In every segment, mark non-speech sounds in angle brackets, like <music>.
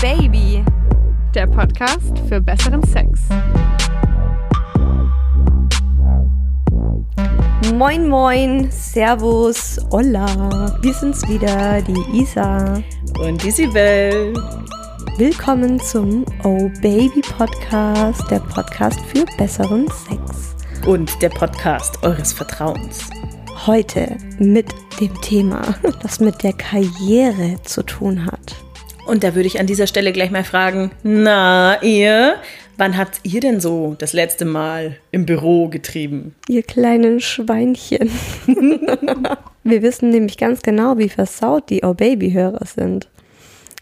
Baby, der Podcast für besseren Sex. Moin, moin, Servus, Hola. Wir sind's wieder, die Isa. Und die Sibel. Willkommen zum Oh Baby Podcast, der Podcast für besseren Sex. Und der Podcast eures Vertrauens. Heute mit dem Thema, <laughs> das mit der Karriere zu tun hat. Und da würde ich an dieser Stelle gleich mal fragen, na ihr, wann habt ihr denn so das letzte Mal im Büro getrieben? Ihr kleinen Schweinchen. <laughs> Wir wissen nämlich ganz genau, wie versaut die Oh Baby-Hörer sind.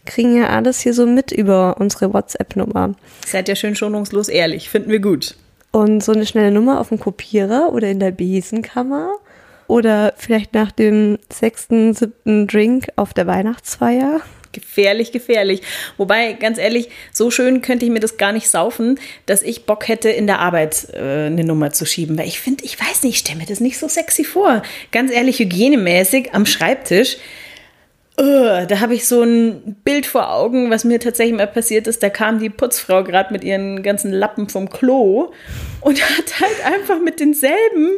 Kriegen ja alles hier so mit über unsere WhatsApp-Nummer. Seid ja schön schonungslos ehrlich, finden wir gut. Und so eine schnelle Nummer auf dem Kopierer oder in der Besenkammer oder vielleicht nach dem sechsten, siebten Drink auf der Weihnachtsfeier. Gefährlich, gefährlich. Wobei, ganz ehrlich, so schön könnte ich mir das gar nicht saufen, dass ich Bock hätte, in der Arbeit äh, eine Nummer zu schieben. Weil ich finde, ich weiß nicht, ich stelle mir das nicht so sexy vor. Ganz ehrlich, hygienemäßig am Schreibtisch. Uh, da habe ich so ein Bild vor Augen, was mir tatsächlich mal passiert ist. Da kam die Putzfrau gerade mit ihren ganzen Lappen vom Klo und <laughs> hat halt einfach mit denselben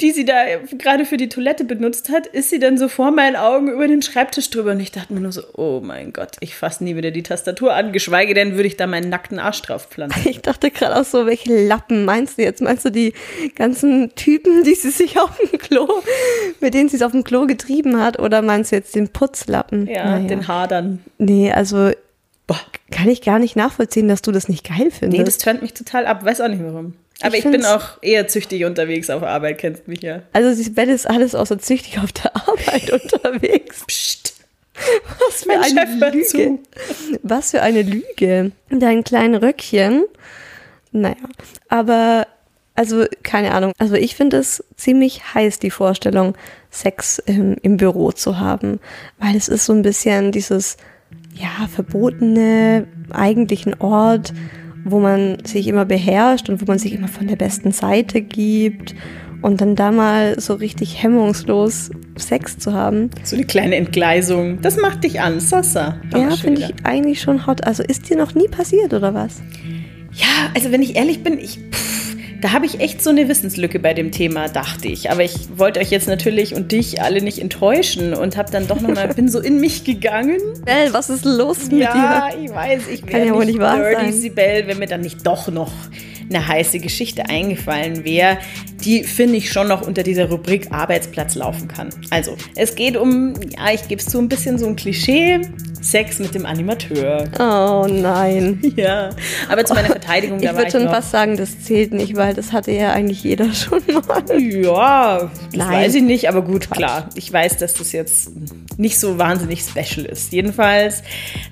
die sie da gerade für die Toilette benutzt hat, ist sie dann so vor meinen Augen über den Schreibtisch drüber. Und ich dachte mir nur so, oh mein Gott, ich fasse nie wieder die Tastatur an, geschweige denn würde ich da meinen nackten Arsch drauf pflanzen. Ich dachte gerade auch so, welche Lappen meinst du jetzt? Meinst du die ganzen Typen, die sie sich auf dem Klo, mit denen sie es auf dem Klo getrieben hat? Oder meinst du jetzt den Putzlappen? Ja, naja. den Hadern. Nee, also Boah. kann ich gar nicht nachvollziehen, dass du das nicht geil findest. Nee, das tönt mich total ab, weiß auch nicht warum. Aber ich, ich bin auch eher züchtig unterwegs auf Arbeit, kennst mich ja. Also Sibelle ist alles außer züchtig auf der Arbeit <laughs> unterwegs. Psst. Was für mein eine Lüge. Zu. Was für eine Lüge. Dein kleines Röckchen. Naja, aber also keine Ahnung. Also ich finde es ziemlich heiß, die Vorstellung, Sex im, im Büro zu haben. Weil es ist so ein bisschen dieses, ja, verbotene, eigentlichen Ort wo man sich immer beherrscht und wo man sich immer von der besten Seite gibt und dann da mal so richtig hemmungslos Sex zu haben. So eine kleine Entgleisung. Das macht dich an, Sasa. Ja, finde ich eigentlich schon hot. Also ist dir noch nie passiert oder was? Ja, also wenn ich ehrlich bin, ich. Pff, da habe ich echt so eine Wissenslücke bei dem Thema, dachte ich. Aber ich wollte euch jetzt natürlich und dich alle nicht enttäuschen und habe dann doch nochmal, bin so in mich gegangen. Bell, was ist los mit ja, dir? Ja, ich weiß, ich Kann ja wohl nicht wahr dirty. Sibel, wenn mir dann nicht doch noch eine heiße Geschichte eingefallen wäre, die finde ich schon noch unter dieser Rubrik Arbeitsplatz laufen kann. Also, es geht um, ja, ich gebe es zu, ein bisschen so ein Klischee, Sex mit dem Animateur. Oh nein. <laughs> Ja, aber zu meiner Verteidigung, da ich würde schon noch. fast sagen, das zählt nicht, weil das hatte ja eigentlich jeder <laughs> schon mal. Ja, das nein. weiß ich nicht, aber gut, klar. Ich weiß, dass das jetzt nicht so wahnsinnig special ist. Jedenfalls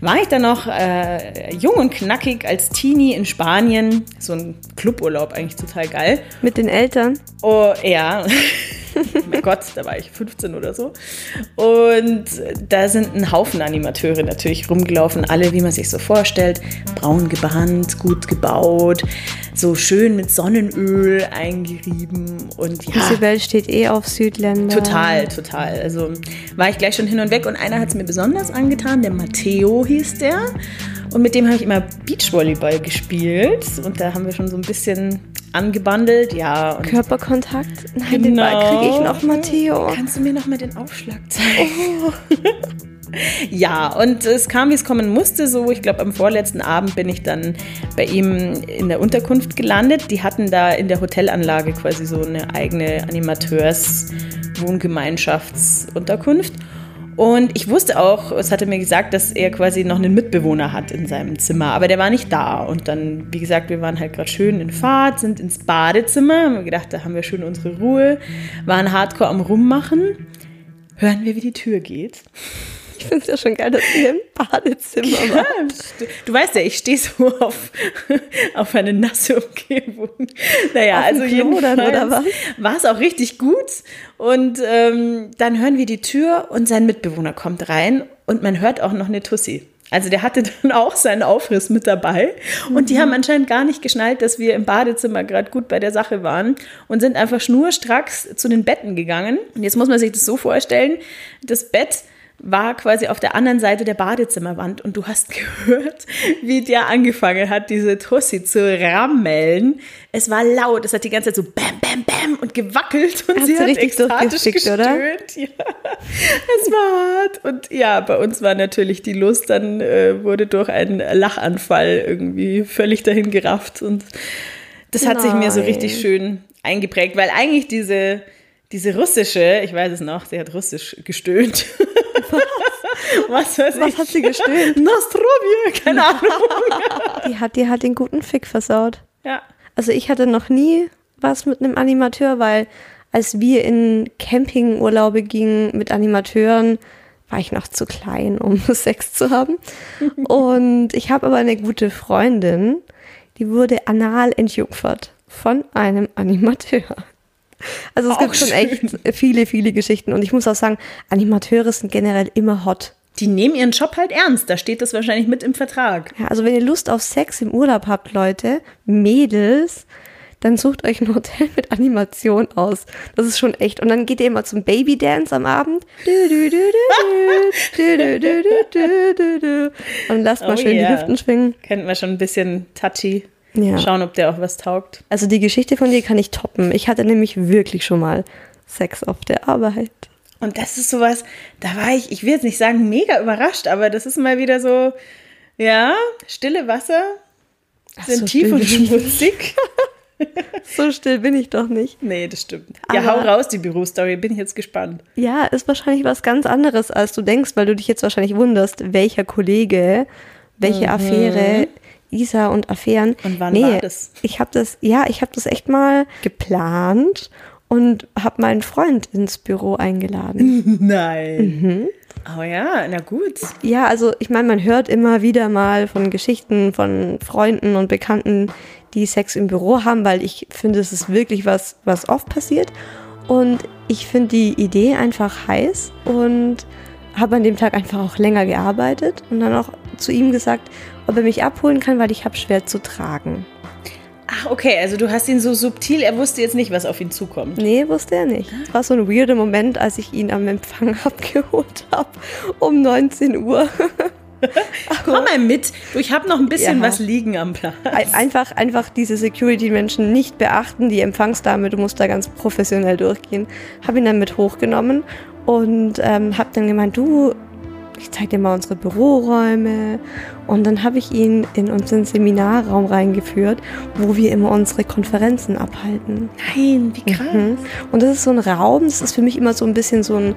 war ich dann noch äh, jung und knackig als Teenie in Spanien. So ein Cluburlaub eigentlich total geil. Mit den Eltern? Oh, ja. <laughs> mein Gott, da war ich 15 oder so. Und da sind ein Haufen Animateure natürlich rumgelaufen, alle wie man sich so vorstellt, braun gebrannt, gut gebaut, so schön mit Sonnenöl eingerieben und ja. Diese Welt steht eh auf Südländer. Total, total. Also war ich gleich schon hin und weg und einer hat es mir besonders angetan, der Matteo hieß der. Und mit dem habe ich immer Beachvolleyball gespielt. Und da haben wir schon so ein bisschen angebandelt, ja. Körperkontakt? Nein, genau. den Ball kriege ich noch, Matteo. Kannst du mir noch mal den Aufschlag zeigen? Oh. <laughs> ja, und es kam, wie es kommen musste. So, ich glaube, am vorletzten Abend bin ich dann bei ihm in der Unterkunft gelandet. Die hatten da in der Hotelanlage quasi so eine eigene Animateurs-Wohngemeinschaftsunterkunft. Und ich wusste auch, es hatte mir gesagt, dass er quasi noch einen Mitbewohner hat in seinem Zimmer, aber der war nicht da. Und dann, wie gesagt, wir waren halt gerade schön in Fahrt, sind ins Badezimmer, haben gedacht, da haben wir schön unsere Ruhe, waren hardcore am Rummachen. Hören wir, wie die Tür geht. Ich finde es ja schon geil, dass ihr im Badezimmer ja, Du weißt ja, ich stehe so auf, <laughs> auf eine nasse Umgebung. Naja, auf also jedenfalls oder was? war es auch richtig gut. Und ähm, dann hören wir die Tür und sein Mitbewohner kommt rein und man hört auch noch eine Tussi. Also der hatte <laughs> dann auch seinen Aufriss mit dabei. Und mhm. die haben anscheinend gar nicht geschnallt, dass wir im Badezimmer gerade gut bei der Sache waren und sind einfach schnurstracks zu den Betten gegangen. Und jetzt muss man sich das so vorstellen, das Bett war quasi auf der anderen Seite der Badezimmerwand und du hast <laughs> gehört, wie der angefangen hat, diese Tussi zu rammeln. Es war laut, es hat die ganze Zeit so bam, bam, bam und gewackelt und Hat sie sie hat richtig ekstatisch gestöhnt. oder? Ja, es war hart. Und ja, bei uns war natürlich die Lust, dann äh, wurde durch einen Lachanfall irgendwie völlig dahin gerafft und das hat sich mir so Nein. richtig schön eingeprägt, weil eigentlich diese, diese russische, ich weiß es noch, sie hat russisch gestöhnt. <laughs> <laughs> Was Was ich? hat sie gestöhnt? <laughs> Nostrovje, keine Ahnung. <laughs> Die hat, die hat den guten Fick versaut. Ja. Also ich hatte noch nie was mit einem Animateur, weil als wir in Campingurlaube gingen mit Animateuren, war ich noch zu klein, um Sex zu haben. Und ich habe aber eine gute Freundin, die wurde anal entjungfert von einem Animateur. Also es auch gibt schon schön. echt viele, viele Geschichten. Und ich muss auch sagen, Animateure sind generell immer hot. Die nehmen ihren Job halt ernst. Da steht das wahrscheinlich mit im Vertrag. Ja, also wenn ihr Lust auf Sex im Urlaub habt, Leute, Mädels, dann sucht euch ein Hotel mit Animation aus. Das ist schon echt. Und dann geht ihr immer zum Babydance am Abend. Und lasst mal oh schön yeah. die Hüften schwingen. Könnten wir schon ein bisschen touchy ja. Schauen, ob der auch was taugt. Also die Geschichte von dir kann ich toppen. Ich hatte nämlich wirklich schon mal Sex auf der Arbeit. Und das ist sowas, da war ich, ich will jetzt nicht sagen mega überrascht, aber das ist mal wieder so, ja, stille Wasser sind so tief und schmutzig. <laughs> So still bin ich doch nicht. Nee, das stimmt. Ja, Aber- hau raus, die Bürostory, bin ich jetzt gespannt. Ja, ist wahrscheinlich was ganz anderes, als du denkst, weil du dich jetzt wahrscheinlich wunderst, welcher Kollege, welche Affäre, Isa und Affären. Und wann nee, war das? Ich habe das, ja, ich habe das echt mal geplant und habe meinen Freund ins Büro eingeladen. <laughs> Nein. Mhm. Oh ja, na gut. ja, also ich meine, man hört immer wieder mal von Geschichten von Freunden und Bekannten, die Sex im Büro haben, weil ich finde, es ist wirklich was, was oft passiert. Und ich finde die Idee einfach heiß und habe an dem Tag einfach auch länger gearbeitet und dann auch zu ihm gesagt, ob er mich abholen kann, weil ich habe schwer zu tragen. Ach, okay, also du hast ihn so subtil, er wusste jetzt nicht, was auf ihn zukommt. Nee, wusste er nicht. Es war so ein weirder Moment, als ich ihn am Empfang <laughs> abgeholt habe, um 19 Uhr. <laughs> Komm mal mit, du, ich habe noch ein bisschen Ja. was liegen am. Ein- Einfach, einfach diese Security-Menschen nicht beachten, die Empfangsdame, du musst da ganz professionell durchgehen. Habe ihn dann mit hochgenommen und ähm, habe dann gemeint, du, ich zeig dir mal unsere Büroräume. Und dann habe ich ihn in unseren Seminarraum reingeführt, wo wir immer unsere Konferenzen abhalten. Nein, wie krass. Mhm. Und das ist so ein Raum, das ist für mich immer so ein bisschen so ein,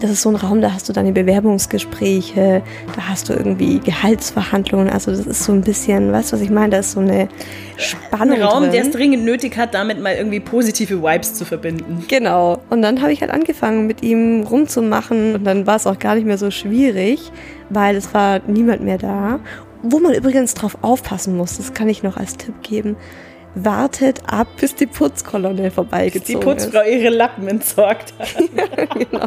das ist so ein Raum, da hast du deine Bewerbungsgespräche, da hast du irgendwie Gehaltsverhandlungen, also das ist so ein bisschen, weißt du, was ich meine, da ist so eine Spannung Ein Raum, drin. der es dringend nötig hat, damit mal irgendwie positive Vibes zu verbinden. Genau. Und dann habe ich halt angefangen, mit ihm rumzumachen. Und dann war es auch gar nicht mehr so schwierig, weil es war niemand mehr da. Wo man übrigens drauf aufpassen muss, das kann ich noch als Tipp geben. Wartet ab, bis die Putzkolonne Die vorbeigezogen Putzfrau ihre Lappen entsorgt hat. <laughs> ist. genau.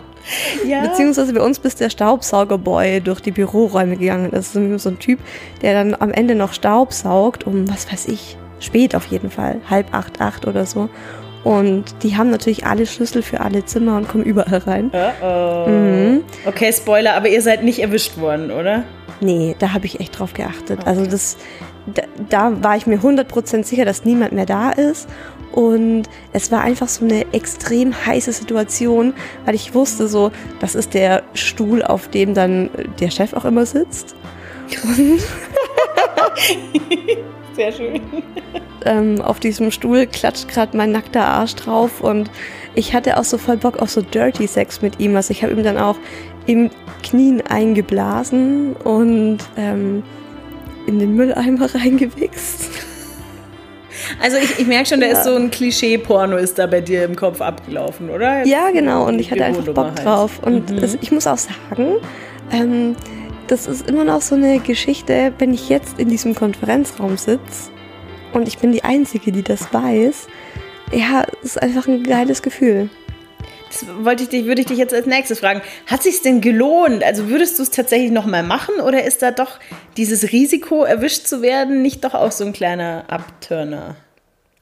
Ja. Beziehungsweise bei uns bis der Staubsaugerboy durch die Büroräume gegangen ist. Das ist irgendwie so ein Typ, der dann am Ende noch Staub saugt, um was weiß ich, spät auf jeden Fall, halb acht, acht oder so. Und die haben natürlich alle Schlüssel für alle Zimmer und kommen überall rein. Oh oh. Mhm. Okay, Spoiler, aber ihr seid nicht erwischt worden, oder? Nee, da habe ich echt drauf geachtet. Also das, da, da war ich mir 100% sicher, dass niemand mehr da ist. Und es war einfach so eine extrem heiße Situation, weil ich wusste so, das ist der Stuhl, auf dem dann der Chef auch immer sitzt. <laughs> Sehr schön. ähm, auf diesem Stuhl klatscht gerade mein nackter Arsch drauf und ich hatte auch so voll Bock auf so Dirty Sex mit ihm. Also ich habe ihm dann auch im Knien eingeblasen und ähm, in den Mülleimer <laughs> reingewichst. Also ich, ich merke schon, da Ja. ist so ein Klischee-Porno ist da bei dir im Kopf abgelaufen, oder? Jetzt Ja, genau. Und ich hatte einfach Bock halt. drauf. Und Mhm. es, ich muss auch sagen, ähm, das ist immer noch so eine Geschichte, wenn ich jetzt in diesem Konferenzraum sitze und ich bin die Einzige, die das weiß. Ja, es ist einfach ein geiles Gefühl. Das wollte ich dich, würde ich dich jetzt als nächstes fragen. Hat sich denn gelohnt? Also würdest du es tatsächlich nochmal machen oder ist da doch dieses Risiko, erwischt zu werden, nicht doch auch so ein kleiner Abturner?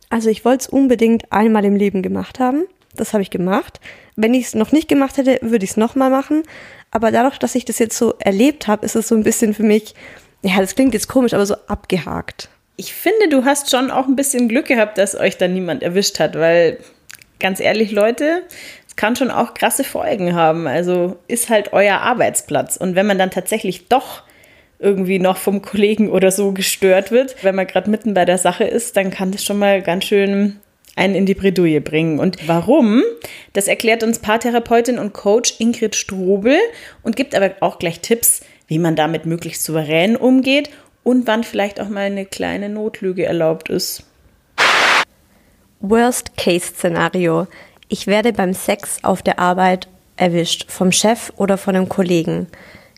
Also ich wollte es unbedingt einmal im Leben gemacht haben. Das habe ich gemacht. Wenn ich es noch nicht gemacht hätte, würde ich es nochmal machen. Aber dadurch, dass ich das jetzt so erlebt habe, ist es so ein bisschen für mich, ja, das klingt jetzt komisch, aber so abgehakt. Ich finde, du hast schon auch ein bisschen Glück gehabt, dass euch da niemand erwischt hat, weil ganz ehrlich, Leute, es kann schon auch krasse Folgen haben. Also ist halt euer Arbeitsplatz. Und wenn man dann tatsächlich doch irgendwie noch vom Kollegen oder so gestört wird, wenn man gerade mitten bei der Sache ist, dann kann das schon mal ganz schön einen in die Bredouille bringen. Und warum? Das erklärt uns Paartherapeutin und Coach Ingrid Strobel und gibt aber auch gleich Tipps, wie man damit möglichst souverän umgeht und wann vielleicht auch mal eine kleine Notlüge erlaubt ist. Worst-Case-Szenario. Ich werde beim Sex auf der Arbeit erwischt, vom Chef oder von einem Kollegen.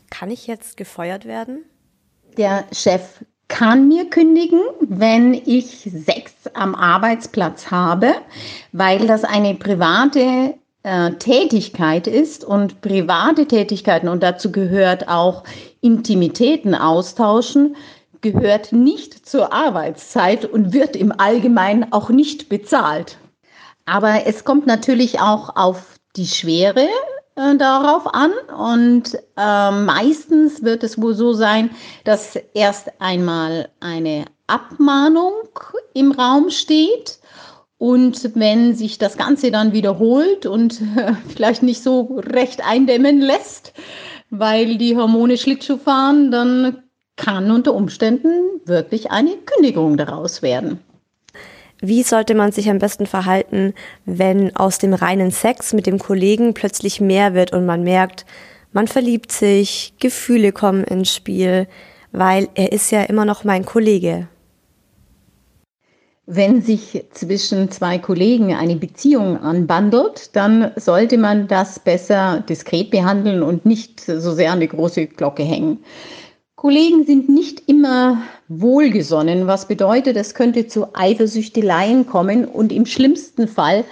Kann ich jetzt gefeuert werden? Der Chef kann mir kündigen, wenn ich Sex am Arbeitsplatz habe, weil das eine private äh, Tätigkeit ist und private Tätigkeiten und dazu gehört auch Intimitäten austauschen, gehört nicht zur Arbeitszeit und wird im Allgemeinen auch nicht bezahlt. Aber es kommt natürlich auch auf die Schwere äh, darauf an und äh, meistens wird es wohl so sein, dass erst einmal eine Abmahnung im Raum steht und wenn sich das Ganze dann wiederholt und äh, vielleicht nicht so recht eindämmen lässt, weil die Hormone Schlittschuh fahren, dann kann unter Umständen wirklich eine Kündigung daraus werden. Wie sollte man sich am besten verhalten, wenn aus dem reinen Sex mit dem Kollegen plötzlich mehr wird und man merkt, man verliebt sich, Gefühle kommen ins Spiel, weil er ist ja immer noch mein Kollege. Wenn sich zwischen zwei Kollegen eine Beziehung anbandelt, dann sollte man das besser diskret behandeln und nicht so sehr an die große Glocke hängen. Kollegen sind nicht immer wohlgesonnen, was bedeutet, es könnte zu Eifersüchteleien kommen und im schlimmsten Fall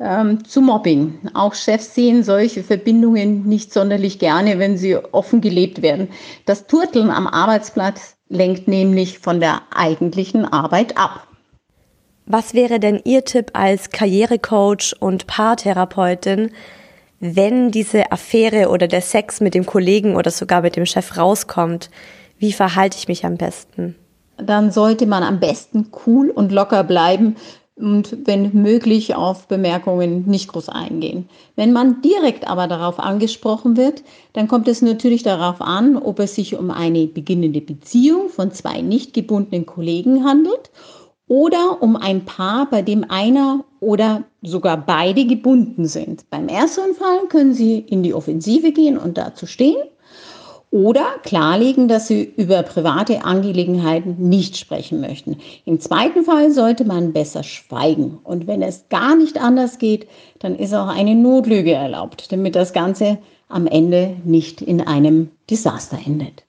ähm, zu Mobbing. Auch Chefs sehen solche Verbindungen nicht sonderlich gerne, wenn sie offen gelebt werden. Das Turteln am Arbeitsplatz lenkt nämlich von der eigentlichen Arbeit ab. Was wäre denn Ihr Tipp als Karrierecoach und Paartherapeutin, wenn diese Affäre oder der Sex mit dem Kollegen oder sogar mit dem Chef rauskommt, wie verhalte ich mich am besten? Dann sollte man am besten cool und locker bleiben und wenn möglich auf Bemerkungen nicht groß eingehen. Wenn man direkt aber darauf angesprochen wird, dann kommt es natürlich darauf an, ob es sich um eine beginnende Beziehung von zwei nicht gebundenen Kollegen handelt oder um ein Paar, bei dem einer oder sogar beide gebunden sind. Beim ersten Fall können Sie in die Offensive gehen und dazu stehen oder klarlegen, dass Sie über private Angelegenheiten nicht sprechen möchten. Im zweiten Fall sollte man besser schweigen. Und wenn es gar nicht anders geht, dann ist auch eine Notlüge erlaubt, damit das Ganze am Ende nicht in einem Desaster endet.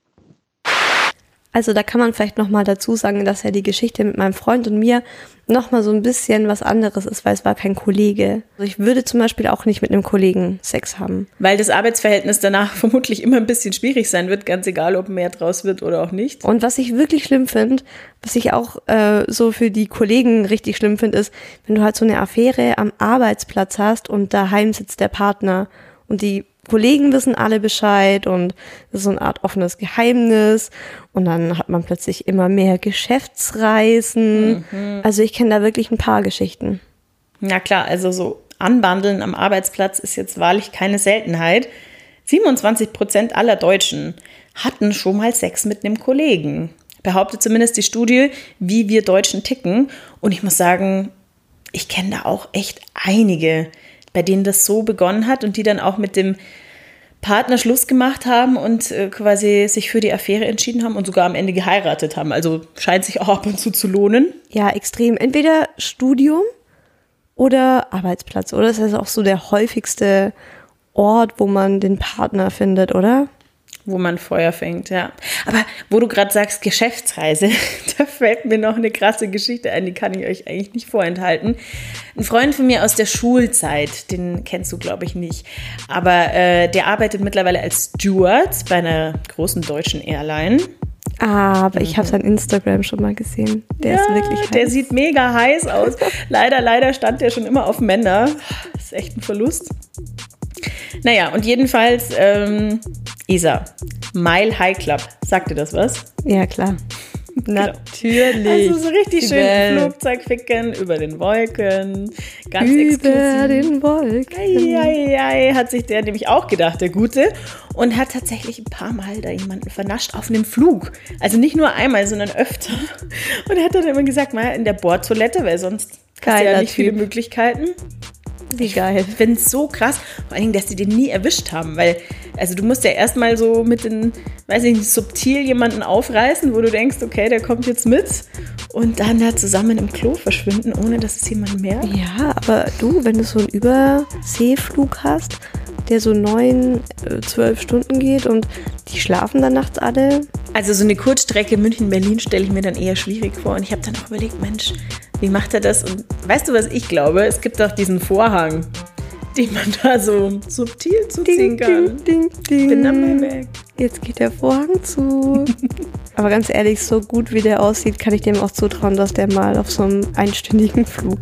Also da kann man vielleicht nochmal dazu sagen, dass ja die Geschichte mit meinem Freund und mir nochmal so ein bisschen was anderes ist, weil es war kein Kollege. Also ich würde zum Beispiel auch nicht mit einem Kollegen Sex haben. Weil das Arbeitsverhältnis danach <laughs> vermutlich immer ein bisschen schwierig sein wird, ganz egal, ob mehr draus wird oder auch nicht. Und was ich wirklich schlimm finde, was ich auch äh, so für die Kollegen richtig schlimm finde, ist, wenn du halt so eine Affäre am Arbeitsplatz hast und daheim sitzt der Partner und die Kollegen wissen alle Bescheid und das ist so eine Art offenes Geheimnis. Und dann hat man plötzlich immer mehr Geschäftsreisen. Mhm. Also ich kenne da wirklich ein paar Geschichten. Na klar, also so Anbandeln am Arbeitsplatz ist jetzt wahrlich keine Seltenheit. 27 Prozent aller Deutschen hatten schon mal Sex mit einem Kollegen. Behauptet zumindest die Studie, wie wir Deutschen ticken. Und ich muss sagen, ich kenne da auch echt einige, bei denen das so begonnen hat und die dann auch mit dem Partner Schluss gemacht haben und äh, quasi sich für die Affäre entschieden haben und sogar am Ende geheiratet haben. Also scheint sich auch ab und zu zu lohnen. Ja, extrem. Entweder Studium oder Arbeitsplatz, oder? Das ist auch so der häufigste Ort, wo man den Partner findet, oder? Wo man Feuer fängt, ja. Aber wo du gerade sagst, Geschäftsreise, <laughs> da fällt mir noch eine krasse Geschichte ein, die kann ich euch eigentlich nicht vorenthalten. Ein Freund von mir aus der Schulzeit, den kennst du, glaube ich, nicht, aber äh, der arbeitet mittlerweile als Steward bei einer großen deutschen Airline. aber ich habe sein Instagram schon mal gesehen. Der ja, ist wirklich heiß. Der sieht mega heiß aus. <laughs> leider, leider stand der schon immer auf Männer. Das ist echt ein Verlust. Naja, und jedenfalls, ähm, Isa, Mile High Club. Sagt dir das was? Ja, klar. Genau. Natürlich. Also so richtig schön im Flugzeug ficken, über den Wolken. Ganz über exklusiv. Über den Wolken. Ei, ei, ei, hat sich der nämlich auch gedacht, der Gute. Und hat tatsächlich ein paar Mal da jemanden vernascht auf einem Flug. Also nicht nur einmal, sondern öfter. Und er hat dann immer gesagt, mal in der Bordtoilette, weil sonst hast du ja nicht typ. viele Möglichkeiten. Wie geil. Ich finde es so krass, vor allen Dingen, dass sie den nie erwischt haben, weil, also du musst ja erstmal so mit den, weiß ich nicht, subtil jemanden aufreißen, wo du denkst, okay, der kommt jetzt mit und dann da zusammen im Klo verschwinden, ohne dass es jemand merkt. Ja, aber du, wenn du so einen Überseeflug hast, der so neun, äh, zwölf Stunden geht und die schlafen dann nachts alle. Also so eine Kurzstrecke München-Berlin stelle ich mir dann eher schwierig vor und ich habe dann auch überlegt, Mensch, wie macht er das? Und weißt du, was ich glaube? Es gibt doch diesen Vorhang, den man da so subtil zuziehen kann. Ding, ding, ding. Bin mal weg. Jetzt geht der Vorhang zu. <laughs> Aber ganz ehrlich, so gut wie der aussieht, kann ich dem auch zutrauen, dass der mal auf so einem einstündigen Flug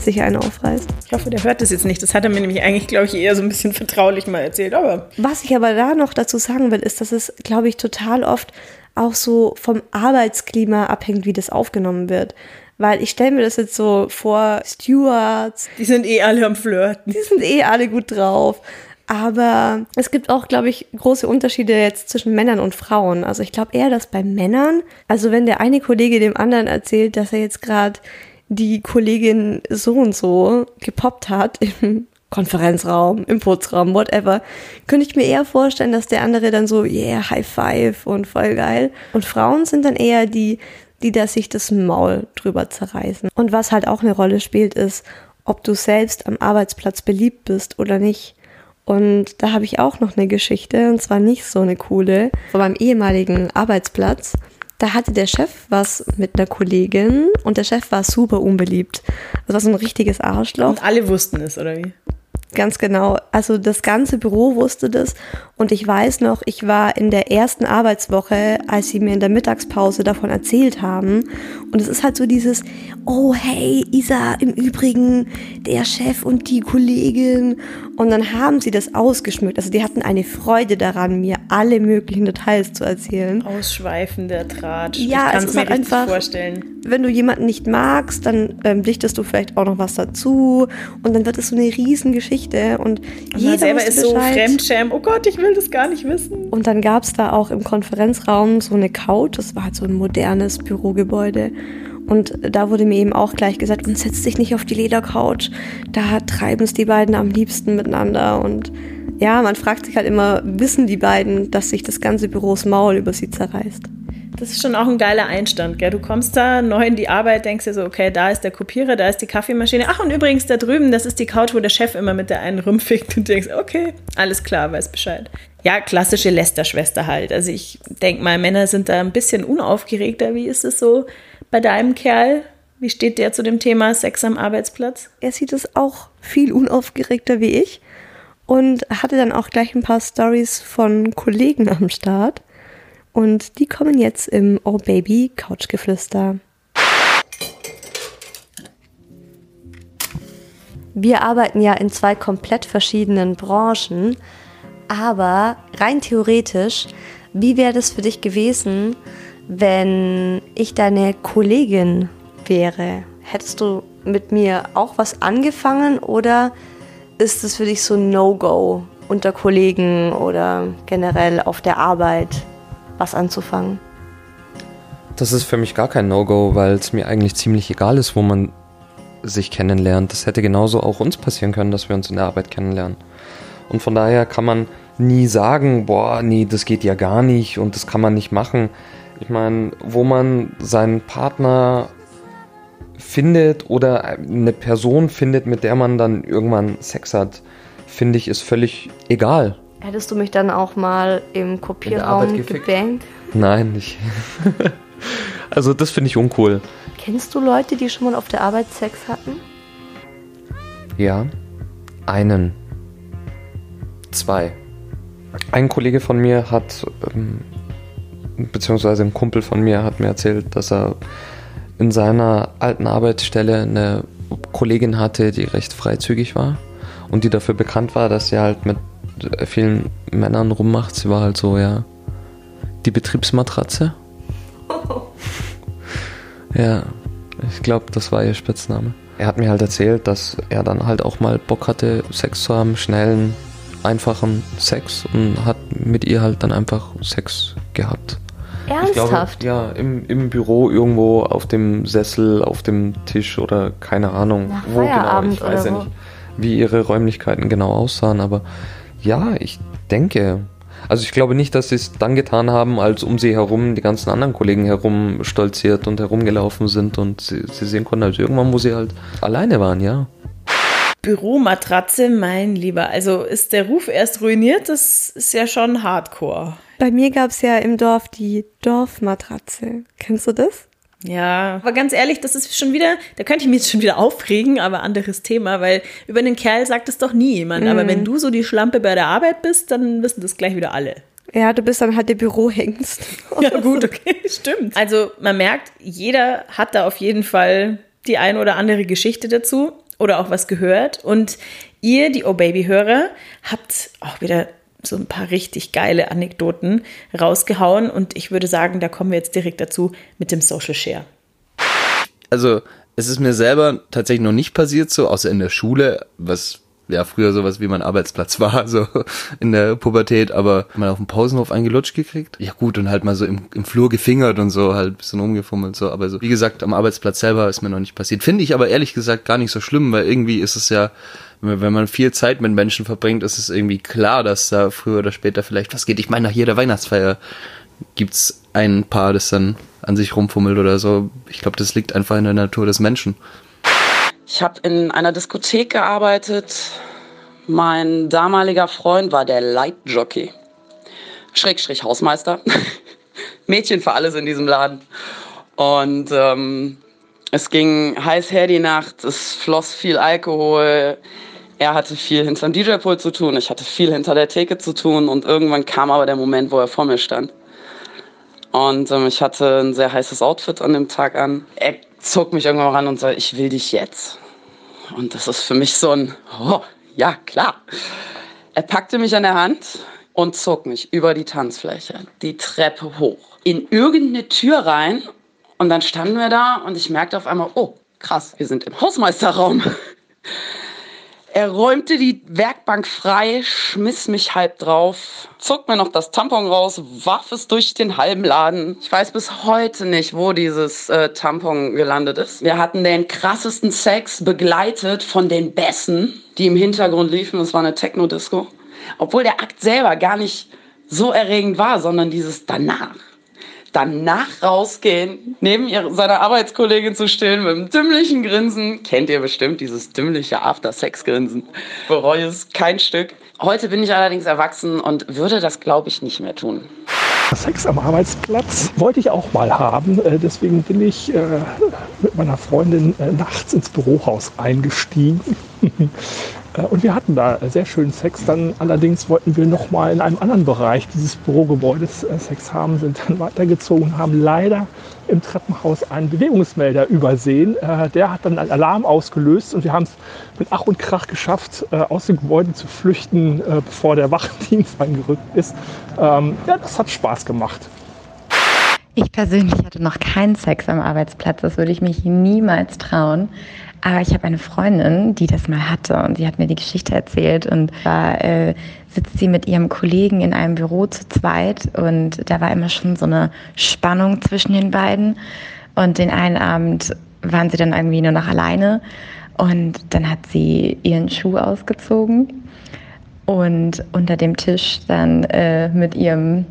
sich einen aufreißt. Ich hoffe, der hört das jetzt nicht. Das hat er mir nämlich eigentlich, glaube ich, eher so ein bisschen vertraulich mal erzählt. Aber Was ich aber da noch dazu sagen will, ist, dass es, glaube ich, total oft auch so vom Arbeitsklima abhängt, wie das aufgenommen wird. Weil ich stelle mir das jetzt so vor, Stewards. Die sind eh alle am Flirten. Die sind eh alle gut drauf. Aber es gibt auch, glaube ich, große Unterschiede jetzt zwischen Männern und Frauen. Also ich glaube eher, dass bei Männern, also wenn der eine Kollege dem anderen erzählt, dass er jetzt gerade die Kollegin so und so gepoppt hat im <laughs> Konferenzraum, im Putzraum, whatever, könnte ich mir eher vorstellen, dass der andere dann so, yeah, High Five und voll geil. Und Frauen sind dann eher die, die da sich das Maul drüber zerreißen. Und was halt auch eine Rolle spielt, ist, ob du selbst am Arbeitsplatz beliebt bist oder nicht. Und da habe ich auch noch eine Geschichte, und zwar nicht so eine coole, von meinem ehemaligen Arbeitsplatz. Da hatte der Chef was mit einer Kollegin und der Chef war super unbeliebt. Das war so ein richtiges Arschloch. Und alle wussten es, oder wie? Ganz genau. Also das ganze Büro wusste das. Und ich weiß noch, ich war in der ersten Arbeitswoche, als sie mir in der Mittagspause davon erzählt haben. Und es ist halt so dieses, oh hey, Isa, im Übrigen, der Chef und die Kollegin. Und dann haben sie das ausgeschmückt. Also die hatten eine Freude daran, mir alle möglichen Details zu erzählen. Ausschweifender Tratsch. Ja, ich kann es mir halt einfach vorstellen. Wenn du jemanden nicht magst, dann ähm, dichtest du vielleicht auch noch was dazu. Und dann wird es so eine Riesengeschichte. Und, und jeder selber ist so Fremdschäm. Oh Gott, ich will das gar nicht wissen. Und dann gab es da auch im Konferenzraum so eine Couch. Das war halt so ein modernes Bürogebäude. Und da wurde mir eben auch gleich gesagt, und setz dich nicht auf die Ledercouch. Da treiben es die beiden am liebsten miteinander. Und ja, man fragt sich halt immer, wissen die beiden, dass sich das ganze Büros Maul über sie zerreißt? Das ist schon auch ein geiler Einstand, gell? Du kommst da neu in die Arbeit, denkst dir so, okay, da ist der Kopierer, da ist die Kaffeemaschine. Ach, und übrigens da drüben, das ist die Couch, wo der Chef immer mit der einen rumfickt und denkst, okay, alles klar, weiß Bescheid. Ja, klassische Lester-Schwester halt. Also ich denke mal, Männer sind da ein bisschen unaufgeregter. Wie ist es so bei deinem Kerl? Wie steht der zu dem Thema Sex am Arbeitsplatz? Er sieht es auch viel unaufgeregter wie ich und hatte dann auch gleich ein paar Stories von Kollegen am Start. Und die kommen jetzt im Oh Baby Couchgeflüster. Wir arbeiten ja in zwei komplett verschiedenen Branchen, aber rein theoretisch, wie wäre das für dich gewesen, wenn ich deine Kollegin wäre? Hättest du mit mir auch was angefangen oder ist es für dich so ein No-Go unter Kollegen oder generell auf der Arbeit? Was anzufangen. Das ist für mich gar kein No-Go, weil es mir eigentlich ziemlich egal ist, wo man sich kennenlernt. Das hätte genauso auch uns passieren können, dass wir uns in der Arbeit kennenlernen. Und von daher kann man nie sagen, boah, nee, das geht ja gar nicht und das kann man nicht machen. Ich meine, wo man seinen Partner findet oder eine Person findet, mit der man dann irgendwann Sex hat, finde ich, ist völlig egal. Hättest du mich dann auch mal im Kopierraum gebankt? Nein, nicht. <laughs> also das finde ich uncool. Kennst du Leute, die schon mal auf der Arbeit Sex hatten? Ja, einen. Zwei. Ein Kollege von mir hat ähm, beziehungsweise ein Kumpel von mir hat mir erzählt, dass er in seiner alten Arbeitsstelle eine Kollegin hatte, die recht freizügig war und die dafür bekannt war, dass sie halt mit vielen Männern rummacht. Sie war halt so, ja, die Betriebsmatratze. <laughs> Ja, ich glaube, das war ihr Spitzname. Er hat mir halt erzählt, dass er dann halt auch mal Bock hatte, Sex zu haben, schnellen, einfachen Sex und hat mit ihr halt dann einfach Sex gehabt. Ernsthaft? Glaube, ja, im, im Büro irgendwo auf dem Sessel, auf dem Tisch oder keine Ahnung. Nach wo Feierabend genau. Ich weiß ja nicht, wie ihre Räumlichkeiten genau aussahen, aber ja, ich denke. Also ich glaube nicht, dass sie es dann getan haben, als um sie herum die ganzen anderen Kollegen herum stolziert und herumgelaufen sind und sie, sie sehen konnten, also irgendwann, wo sie halt alleine waren, ja. Büromatratze, mein Lieber. Also ist der Ruf erst ruiniert? Das ist ja schon hardcore. Bei mir gab es ja im Dorf die Dorfmatratze. Kennst du das? Ja, aber ganz ehrlich, das ist schon wieder, da könnte ich mich jetzt schon wieder aufregen, aber anderes Thema, weil über einen Kerl sagt es doch nie jemand. Aber wenn du so die Schlampe bei der Arbeit bist, dann wissen das gleich wieder alle. Ja, du bist dann halt der Bürohengst. <laughs> Ja, gut, okay, stimmt. Also man merkt, jeder hat da auf jeden Fall die ein oder andere Geschichte dazu oder auch was gehört. Und ihr, die Oh Baby-Hörer, habt auch wieder so ein paar richtig geile Anekdoten rausgehauen. Und ich würde sagen, da kommen wir jetzt direkt dazu mit dem Social Share. Also, es ist mir selber tatsächlich noch nicht passiert, so, außer in der Schule, was ja früher sowas wie mein Arbeitsplatz <laughs> war, so in der Pubertät, aber mal auf dem Pausenhof eingelutscht gekriegt. Ja gut, und halt mal so im, im Flur gefingert und so, halt bisschen rumgefummelt, so. Aber so, wie gesagt, am Arbeitsplatz selber ist mir noch nicht passiert. Finde ich aber ehrlich gesagt gar nicht so schlimm, weil irgendwie ist es ja, wenn man viel Zeit mit Menschen verbringt, ist es irgendwie klar, dass da früher oder später vielleicht was geht. Ich meine, nach jeder Weihnachtsfeier gibt's ein Paar, das dann an sich rumfummelt oder so. Ich glaube, das liegt einfach in der Natur des Menschen. Ich habe in einer Diskothek gearbeitet. Mein damaliger Freund war der Leitjockey. Schrägstrich Hausmeister. <laughs> Mädchen für alles in diesem Laden. Und ähm, es ging heiß her die Nacht, es floss viel Alkohol. Er hatte viel hinterm DJ-Pult zu tun, ich hatte viel hinter der Theke zu tun und irgendwann kam aber der Moment, wo er vor mir stand. Und ähm, ich hatte ein sehr heißes Outfit an dem Tag an. Er zog mich irgendwann ran und sagte, ich will dich jetzt. Und das ist für mich so ein, oh, ja, klar. Er packte mich an der Hand und zog mich über die Tanzfläche, die Treppe hoch, in irgendeine Tür rein. Und dann standen wir da und ich merkte auf einmal, oh, krass, wir sind im Hausmeisterraum. Er räumte die Werkbank frei, schmiss mich halb drauf, zog mir noch das Tampon raus, warf es durch den halben Laden. Ich weiß bis heute nicht, wo dieses äh, Tampon gelandet ist. Wir hatten den krassesten Sex begleitet von den Bässen, die im Hintergrund liefen. Es war eine Techno-Disco. Obwohl der Akt selber gar nicht so erregend war, sondern dieses danach danach rausgehen, neben ihr, seiner Arbeitskollegin zu stehen mit einem dümmlichen Grinsen. Kennt ihr bestimmt dieses dümmliche After-Sex-Grinsen. Bereue es kein Stück. Heute bin ich allerdings erwachsen und würde das, glaube ich, nicht mehr tun. Sex am Arbeitsplatz wollte ich auch mal haben. Äh, Deswegen bin ich äh, mit meiner Freundin äh, nachts ins Bürohaus eingestiegen. <laughs> Äh, Und wir hatten da sehr schönen Sex. Dann allerdings wollten wir noch mal in einem anderen Bereich dieses Bürogebäudes äh, Sex haben, sind dann weitergezogen haben leider im Treppenhaus einen Bewegungsmelder übersehen. Äh, Der hat dann einen Alarm ausgelöst und wir haben es mit Ach und Krach geschafft, aus dem Gebäude zu flüchten, bevor der Wachdienst <laughs> angerückt ist. Ähm, Ja, das hat Spaß gemacht. Ich persönlich hatte noch keinen Sex am Arbeitsplatz. Das würde ich mich niemals trauen. Aber ich habe eine Freundin, die das mal hatte und sie hat mir die Geschichte erzählt und da äh, sitzt sie mit ihrem Kollegen in einem Büro zu zweit und da war immer schon so eine Spannung zwischen den beiden und den einen Abend waren sie dann irgendwie nur noch alleine und dann hat sie ihren Schuh ausgezogen und unter dem Tisch dann äh, mit ihrem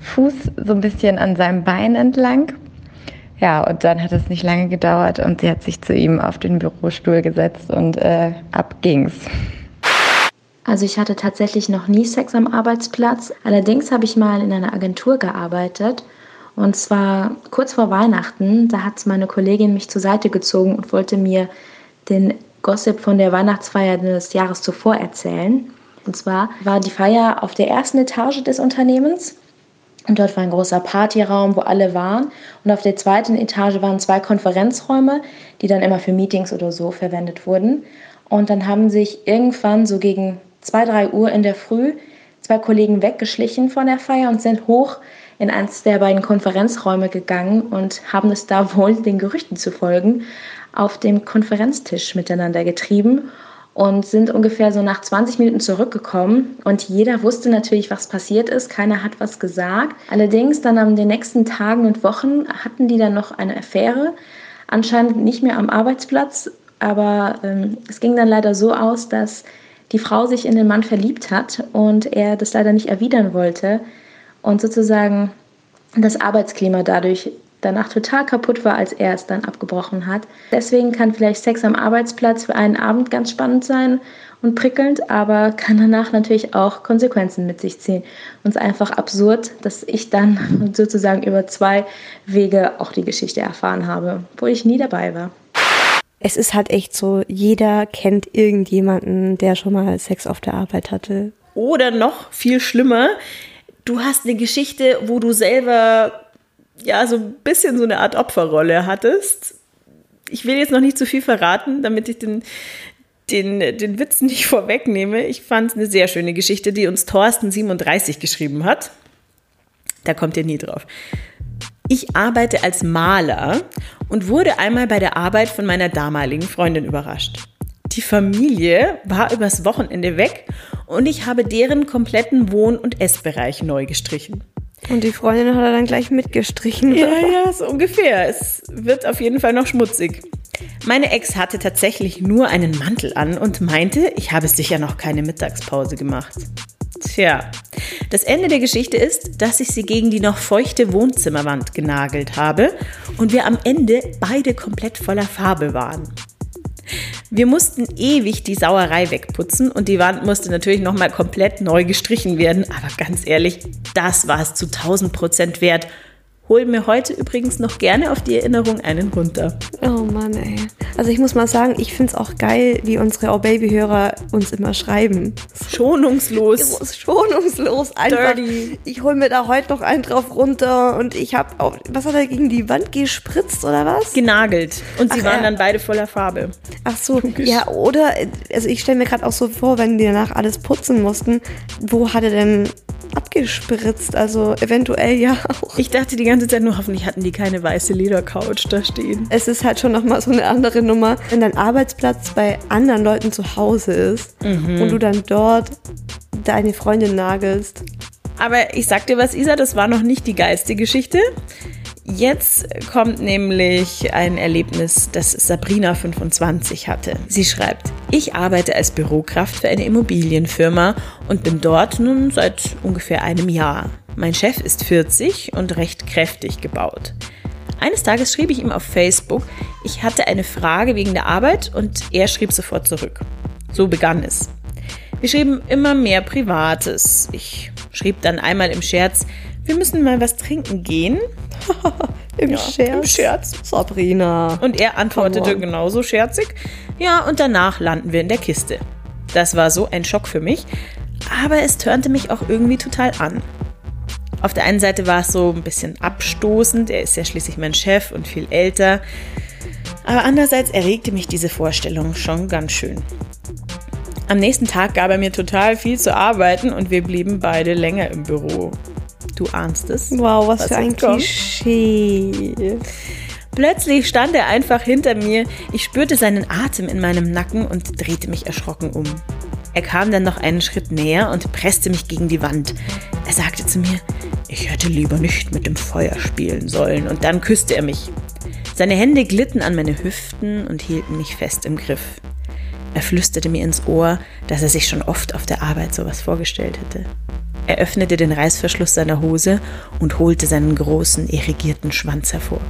Fuß so ein bisschen an seinem Bein entlang. Ja, und dann hat es nicht lange gedauert und sie hat sich zu ihm auf den Bürostuhl gesetzt und äh, ab ging's. Also ich hatte tatsächlich noch nie Sex am Arbeitsplatz. Allerdings habe ich mal in einer Agentur gearbeitet. Und zwar kurz vor Weihnachten. Da hat meine Kollegin mich zur Seite gezogen und wollte mir den Gossip von der Weihnachtsfeier des Jahres zuvor erzählen. Und zwar war die Feier auf der ersten Etage des Unternehmens. Und dort war ein großer Partyraum, wo alle waren. Und auf der zweiten Etage waren zwei Konferenzräume, die dann immer für Meetings oder so verwendet wurden. Und dann haben sich irgendwann so gegen zwei, drei Uhr in der Früh zwei Kollegen weggeschlichen von der Feier und sind hoch in eins der beiden Konferenzräume gegangen und haben es da wohl den Gerüchten zu folgen auf dem Konferenztisch miteinander getrieben und sind ungefähr so nach 20 Minuten zurückgekommen und jeder wusste natürlich, was passiert ist. Keiner hat was gesagt. Allerdings dann an den nächsten Tagen und Wochen hatten die dann noch eine Affäre. Anscheinend nicht mehr am Arbeitsplatz, aber ähm, es ging dann leider so aus, dass die Frau sich in den Mann verliebt hat und er das leider nicht erwidern wollte und sozusagen das Arbeitsklima dadurch danach total kaputt war, als er es dann abgebrochen hat. Deswegen kann vielleicht Sex am Arbeitsplatz für einen Abend ganz spannend sein und prickelnd, aber kann danach natürlich auch Konsequenzen mit sich ziehen. Und es ist einfach absurd, dass ich dann <laughs> sozusagen über zwei Wege auch die Geschichte erfahren habe, wo ich nie dabei war. Es ist halt echt so, jeder kennt irgendjemanden, der schon mal Sex auf der Arbeit hatte. Oder noch viel schlimmer, du hast eine Geschichte, wo du selber ja so ein bisschen so eine Art Opferrolle hattest. Ich will jetzt noch nicht zu viel verraten, damit ich den, den, den Witz nicht <laughs> vorwegnehme. Ich fand es eine sehr schöne Geschichte, die uns Thorsten37 geschrieben hat. Da kommt ihr nie drauf. Ich arbeite als Maler und wurde einmal bei der Arbeit von meiner damaligen Freundin überrascht. Die Familie war übers Wochenende weg und ich habe deren kompletten Wohn- und Essbereich neu gestrichen. Und die Freundin hat er dann gleich mitgestrichen. Ja, ja, so ungefähr. Es wird auf jeden Fall noch schmutzig. Meine Ex hatte tatsächlich nur einen Mantel an und meinte, ich habe sicher noch keine Mittagspause gemacht. Tja, das Ende der Geschichte ist, dass ich sie gegen die noch feuchte Wohnzimmerwand genagelt habe und wir am Ende beide komplett voller Farbe waren. Wir mussten ewig die Sauerei wegputzen und die Wand musste natürlich nochmal komplett neu gestrichen werden. Aber ganz ehrlich, das war es zu 1000 Prozent wert hol mir heute übrigens noch gerne auf die Erinnerung einen runter. Oh Mann, ey. Also ich muss mal sagen, ich finde es auch geil, wie unsere Oh Baby-Hörer uns immer schreiben. Schonungslos. Schonungslos. Einfach. Dirty. Ich hol mir da heute noch einen drauf runter und ich habe auch, was hat er gegen die Wand gespritzt oder was? Genagelt. Und sie Ach, waren ja. dann beide voller Farbe. Ach so, Logisch. ja, oder, also ich stelle mir gerade auch so vor, wenn die danach alles putzen mussten, wo hat er denn abgespritzt? Also eventuell ja auch. Ich dachte die ganze ganze Zeit nur, hoffentlich hatten die keine weiße Ledercouch da stehen. Es ist halt schon nochmal so eine andere Nummer, wenn dein Arbeitsplatz bei anderen Leuten zu Hause ist mhm. und du dann dort deine Freundin nagelst. Aber ich sag dir was, Isa, das war noch nicht die geilste Geschichte. Jetzt kommt nämlich ein Erlebnis, das Sabrina 25 hatte. Sie schreibt, ich arbeite als Bürokraft für eine Immobilienfirma und bin dort nun seit ungefähr einem Jahr. Mein Chef ist 40 und recht kräftig gebaut. Eines Tages schrieb ich ihm auf Facebook, ich hatte eine Frage wegen der Arbeit und er schrieb sofort zurück. So begann es. Wir schrieben immer mehr Privates. Ich schrieb dann einmal im Scherz, wir müssen mal was trinken gehen. <laughs> Im ja, Scherz. Im Scherz. Sabrina. Und er antwortete genauso scherzig. Ja, und danach landen wir in der Kiste. Das war so ein Schock für mich, aber es törnte mich auch irgendwie total an. Auf der einen Seite war es so ein bisschen abstoßend, er ist ja schließlich mein Chef und viel älter. Aber andererseits erregte mich diese Vorstellung schon ganz schön. Am nächsten Tag gab er mir total viel zu arbeiten und wir blieben beide länger im Büro. Du ahnst es. Wow, was, was für ein Klischee. Plötzlich stand er einfach hinter mir. Ich spürte seinen Atem in meinem Nacken und drehte mich erschrocken um. Er kam dann noch einen Schritt näher und presste mich gegen die Wand. Er sagte zu mir, ich hätte lieber nicht mit dem Feuer spielen sollen, und dann küsste er mich. Seine Hände glitten an meine Hüften und hielten mich fest im Griff. Er flüsterte mir ins Ohr, dass er sich schon oft auf der Arbeit sowas vorgestellt hätte. Er öffnete den Reißverschluss seiner Hose und holte seinen großen, irrigierten Schwanz hervor.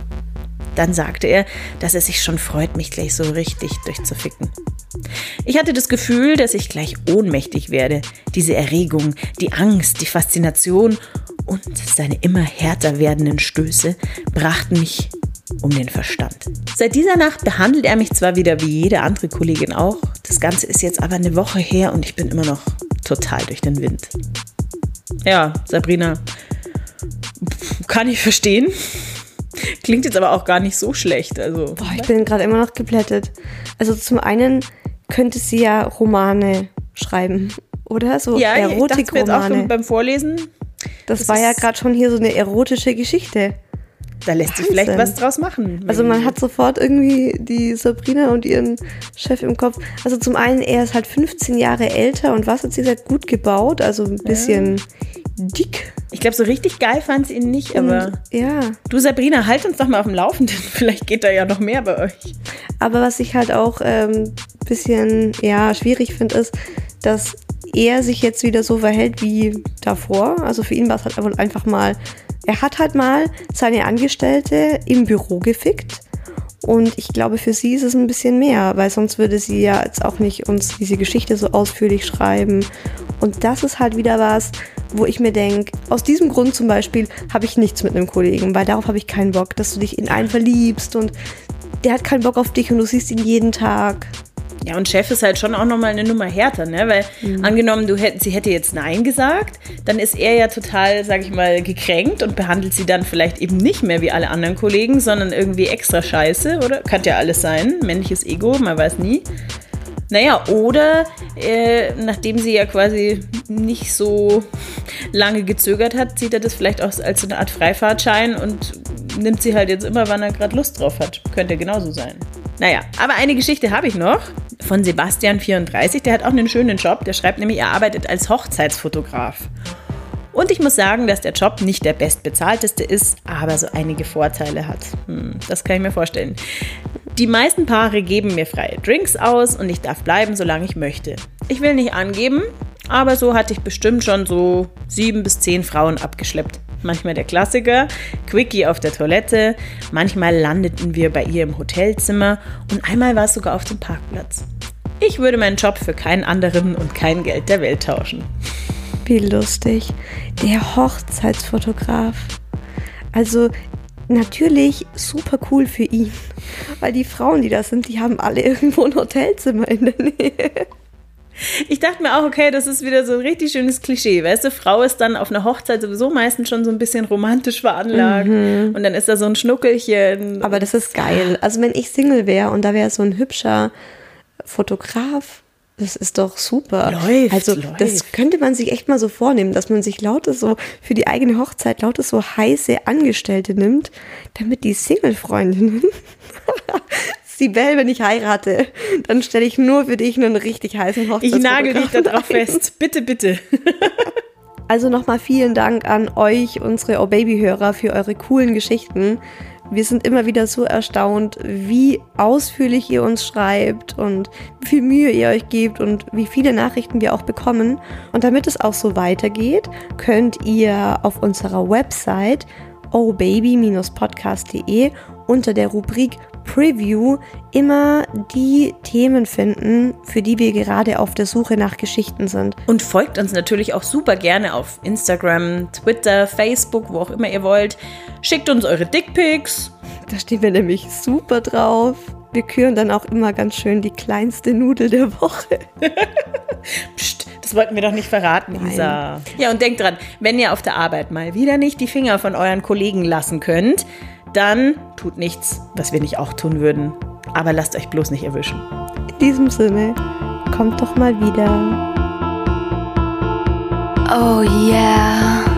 Dann sagte er, dass er sich schon freut, mich gleich so richtig durchzuficken. Ich hatte das Gefühl, dass ich gleich ohnmächtig werde. Diese Erregung, die Angst, die Faszination und seine immer härter werdenden Stöße brachten mich um den Verstand. Seit dieser Nacht behandelt er mich zwar wieder wie jede andere Kollegin auch, das Ganze ist jetzt aber eine Woche her und ich bin immer noch total durch den Wind. Ja, Sabrina, Kann ich verstehen. Klingt jetzt aber auch gar nicht so schlecht. Also, Boah, ich bin gerade immer noch geplättet. Also zum einen könnte sie ja Romane schreiben, oder? So ja, Erotikromane. beim, beim Vorlesen, Das, das war ja gerade schon hier so eine erotische Geschichte. da lässt sich Wahnsinn. vielleicht was draus machen. Also man hat sofort irgendwie die Sabrina und ihren Chef im Kopf. Also zum einen, er ist halt 15 Jahre älter und was hat sie gesagt, gut gebaut, also ein bisschen dick. Ich glaube, so richtig geil fand sie ihn nicht, aber Und, ja, du Sabrina, halt uns doch mal auf dem Laufenden. <laughs> Vielleicht geht da ja noch mehr bei euch. aber was ich halt auch ein ähm, bisschen ja, schwierig finde, ist, dass er sich jetzt wieder so verhält wie davor. Also für ihn war es halt einfach mal, er hat halt mal seine Angestellte im Büro gefickt. Und ich glaube, für sie ist es ein bisschen mehr, weil sonst würde sie ja jetzt auch nicht uns diese Geschichte so ausführlich schreiben. Und das ist halt wieder was, wo ich mir denke, aus diesem Grund zum Beispiel habe ich nichts mit einem Kollegen, weil darauf habe ich keinen Bock, dass du dich in einen verliebst und der hat keinen Bock auf dich und du siehst ihn jeden Tag. Ja, und Chef ist halt schon auch nochmal eine Nummer härter, ne? Weil angenommen, du hätt, sie hätte jetzt Nein gesagt, dann ist er ja total, sag ich mal, gekränkt und behandelt sie dann vielleicht eben nicht mehr wie alle anderen Kollegen, sondern irgendwie extra scheiße, oder? Kann ja alles sein. Männliches Ego, man weiß nie. Naja, oder äh, nachdem sie ja quasi nicht so lange gezögert hat, sieht er das vielleicht auch als so eine Art Freifahrtschein und nimmt sie halt jetzt immer, wann er gerade Lust drauf hat. Könnte genauso sein. Naja, aber eine Geschichte habe ich noch von Sebastian34. Der hat auch einen schönen Job. Der schreibt nämlich, er arbeitet als Hochzeitsfotograf. Und ich muss sagen, dass der Job nicht der bestbezahlteste ist, aber so einige Vorteile hat. Hm, das kann ich mir vorstellen. Die meisten Paare geben mir freie Drinks aus und ich darf bleiben, solange ich möchte. Ich will nicht angeben, aber so hatte ich bestimmt schon so sieben bis zehn Frauen abgeschleppt. Manchmal der Klassiker, Quickie auf der Toilette, manchmal landeten wir bei ihr im Hotelzimmer und einmal war es sogar auf dem Parkplatz. Ich würde meinen Job für keinen anderen und kein Geld der Welt tauschen. Wie lustig. Der Hochzeitsfotograf. Also natürlich super cool für ihn. Weil die Frauen, die da sind, die haben alle irgendwo ein Hotelzimmer in der Nähe. Ich dachte mir auch, okay, das ist wieder so ein richtig schönes Klischee. Weißt du, Frau ist dann auf einer Hochzeit sowieso meistens schon so ein bisschen romantisch veranlagt. Und dann ist da so ein Schnuckelchen. Aber das ist geil. Also wenn ich Single wäre und da wäre so ein hübscher Fotograf, das ist doch super. Läuft, also läuft. das könnte man sich echt mal so vornehmen, dass man sich lauter so für die eigene Hochzeit lauter so heiße Angestellte nimmt, damit die Single-Freundinnen <laughs> Sibel, wenn ich heirate, dann stelle ich nur für dich einen richtig heißen ich Hochzeitsfotografen nagel dich da drauf ein. fest. Bitte, bitte. <laughs> Also nochmal vielen Dank an euch, unsere Oh Baby-Hörer, für eure coolen Geschichten. Wir sind immer wieder so erstaunt, wie ausführlich ihr uns schreibt und wie viel Mühe ihr euch gebt und wie viele Nachrichten wir auch bekommen. Und damit es auch so weitergeht, könnt ihr auf unserer Website ohbaby-podcast.de unter der Rubrik Preview immer die Themen finden, für die wir gerade auf der Suche nach Geschichten sind. Und folgt uns natürlich auch super gerne auf Instagram, Twitter, Facebook, wo auch immer ihr wollt. Schickt uns eure Dickpics. Da stehen wir nämlich super drauf. Wir küren dann auch immer ganz schön die kleinste Nudel der Woche. <laughs> Psst, das wollten wir doch nicht verraten, Isa. Ja, und denkt dran, wenn ihr auf der Arbeit mal wieder nicht die Finger von euren Kollegen lassen könnt, dann tut nichts, was wir nicht auch tun würden. Aber lasst euch bloß nicht erwischen. In diesem Sinne, kommt doch mal wieder. Oh yeah.